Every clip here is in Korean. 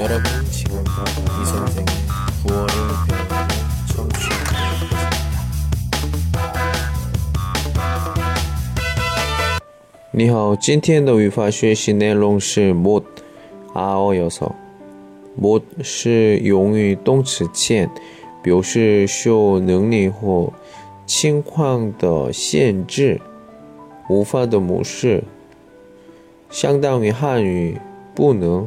여러분 지금부터 이 선생의 구월을 배우는 청취하고 있습니다. 你好，今天的语法学习内容是 못아어여서 못是用于动词前，表示受能力或情况的限制、无法的模式，相当于汉语不能、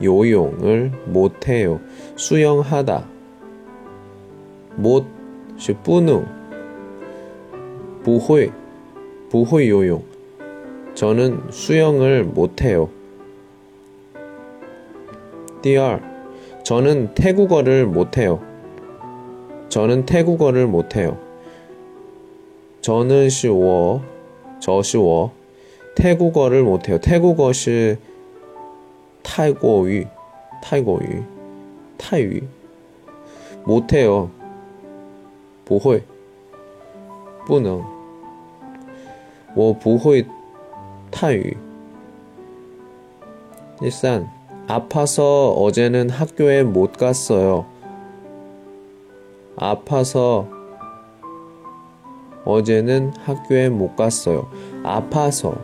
요용을못해요수영하다못是不能，不会，不会游泳。저는수영을못해요第二。 저는 태국어를 못해요. 저는 태국어를 못해요. 저는 是我, 저是我. 태국어를 못해요. 태국어是 泰国语,泰国语, 타이 못해요. 不会,不能.我不会泰语.第三 아파서 어제는 학교에 못 갔어요. 아파서 어제는 학교에 못 갔어요. 아파서,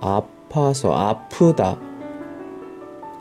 아파서, 아프다,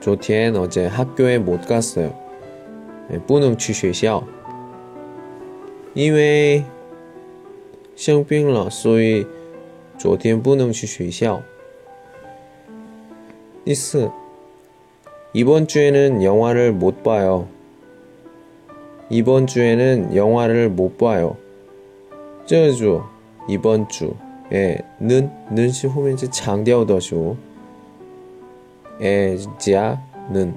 昨天어제학교에못갔어 요。 不能去学校，因为生病了，所以昨天不能去学校。第四。 이번 주에는 영화를 못 봐요. 이번 주에는 영화를 못 봐요. 这주 이번 주에 는 는시 후면지 장调的주 에자는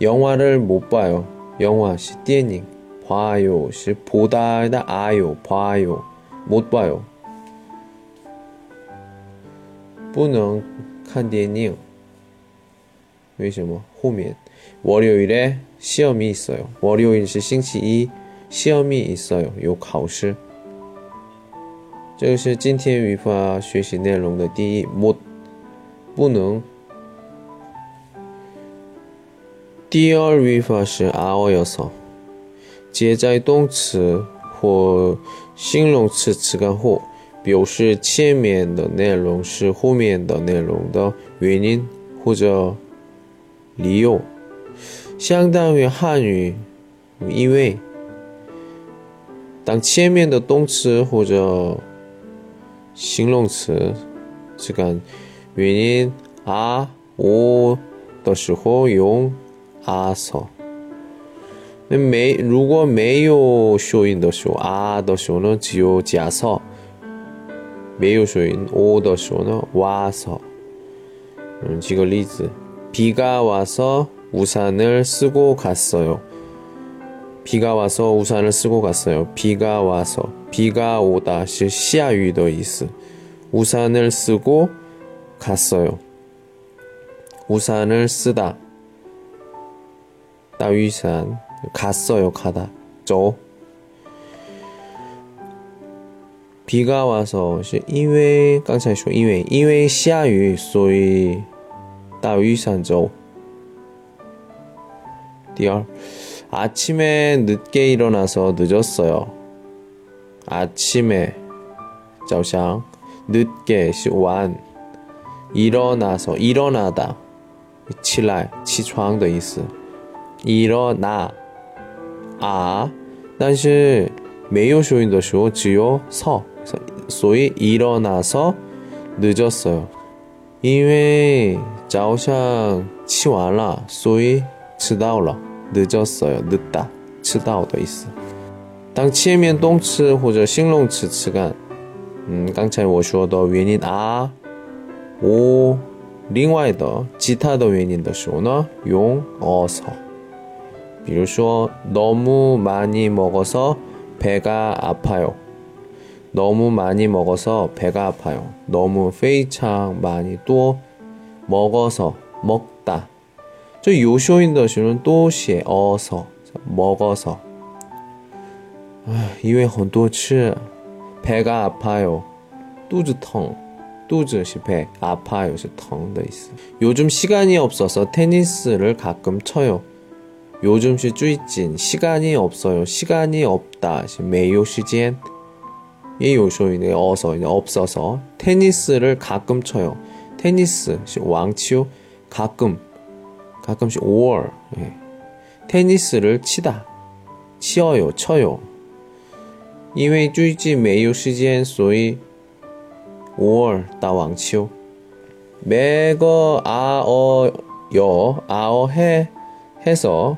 영화를 못 봐요. 영화 是电影 봐요 是 보다다 아요 봐요 못 봐요. 不能看电影为什么？后面월요일에 시험이 있어요. 월요일 是星期一, 시험이 있어요. 有考试。这个是今天语法学习内容的第一못不能。 第二语法是아어여서接在动词或形容词词干后，表示前面的内容是后面的内容的原因或者。理由相当于汉语，因为当前面的动词或者形容词这个原因啊我的时候用 啊서那没如果没有收音的时候啊的时候呢，只有假서没有收音我的时候呢，와 서。 嗯，举个例子。 비가 와서 우산을 쓰고 갔어요. 비가 와서 우산을 쓰고 갔어요. 비가 와서 비가 오다 是下雨的意思. 우산을 쓰고 갔어요. 우산을 쓰다. 大雨伞 갔어요. 가다. 저 비가 와서 是因为刚才说因为因为下雨所以大雨伞조 디얼 아침에 늦게 일어나서 늦었어요. 아침에 早上 늦게 是晚 일어나서 일어나다 起来起床的意思 일어나 아 但是没有收音的时候只有 서.所以 일어나서 늦었어요. 因为早上起完了,所以迟到了. 늦었어요. 늦다. 迟到的意思.当前面动词或者形容词词干 嗯，刚才我说的原因啊，我另外的其他的原因的时候呢，用어서 比如说너무많이먹어서배가아파요너무많이먹어서배가아파요너무非常많이多먹어서먹다这有效音的时候多写어서먹어서唉，因为很多次。 배가 아파요. 肚子疼. 肚子是 배, 아파요 是疼的意思. 요즘 시간이 없어서 테니스를 가끔 쳐요. 요즘 시 쭈이찐 시간이 없어요. 시간이 없다. 매요 시간 이 요소인의 어서 없어서 테니스를 가끔 쳐요. 테니스 왕치요 가끔 가끔씩 5월 예. 테니스를 치다 치어요 쳐요. 이외 쭈이찌 매요 시간 소위 5월 다 왕치요. 매거 아어요 아어해 해서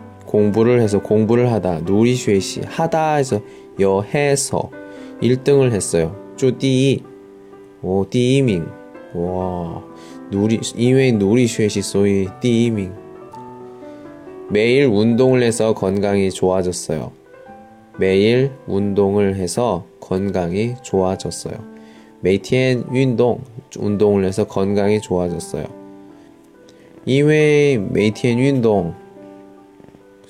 공부를 해서 공부를 하다 누리쉐시 하다 해서 여해서 1등을 했어요. 쪼디 오, 디이밍 와 누리 이외 누리쉐시 소위 디이밍 매일 운동을 해서 건강이 좋아졌어요. 매일 운동을 해서 건강이 좋아졌어요. 매티엔 운동 운동을 해서 건강이 좋아졌어요. 이외 매티엔 운동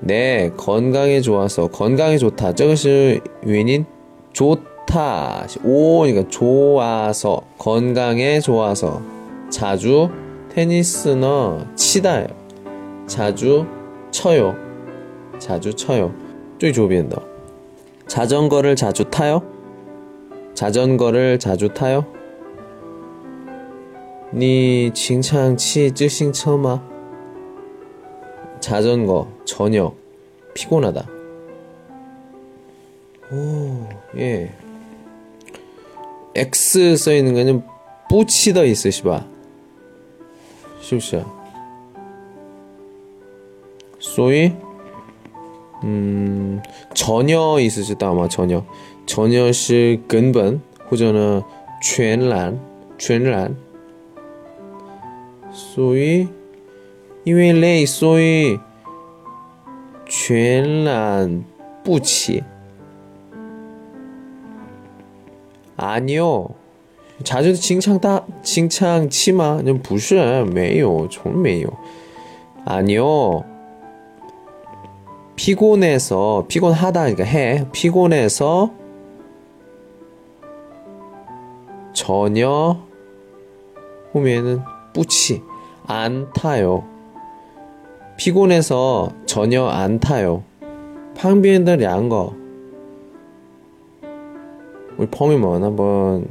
네, 건강에 좋아서 건강에 좋다. 这个是原因 좋다. 오, 그러니까 좋아서 건강에 좋아서 자주 테니스는 치다요. 자주 쳐요. 자주 쳐요. 最左边的 자전거를 자주 타요? 자전거를 자주 타요? 你经常骑自行车吗? 자전거 저녁 피곤하다. 오, 예. X 써 있는 거는 뿌치더 있으시바. 是不是？所以，嗯，전혀意思是大吗？전혀 전혀是根本，或者呢，全然，全然。所以，因为累，所以 全然不起。아니요자주칭찬다칭찬치마不是，没有，从没有。아니요 피곤해서 피곤하다 그러니까 해 피곤해서 전혀 후면은 뿌치 안 타요. 피곤해서 전혀 안 타요. 방비엔더 량거 우리 펑유먼 한번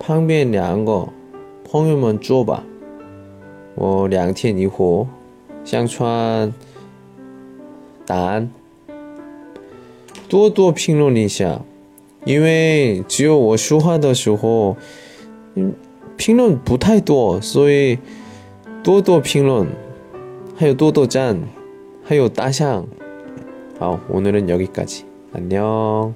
방비엔 량거 펑유먼 쪼봐. 뭐, 两天以后相传答案多多评论一下，因为只有我说话的时候，嗯，评论不太多，所以 多多评论，还有多多赞，还有大象。好，오늘은여기까 지。 안녕.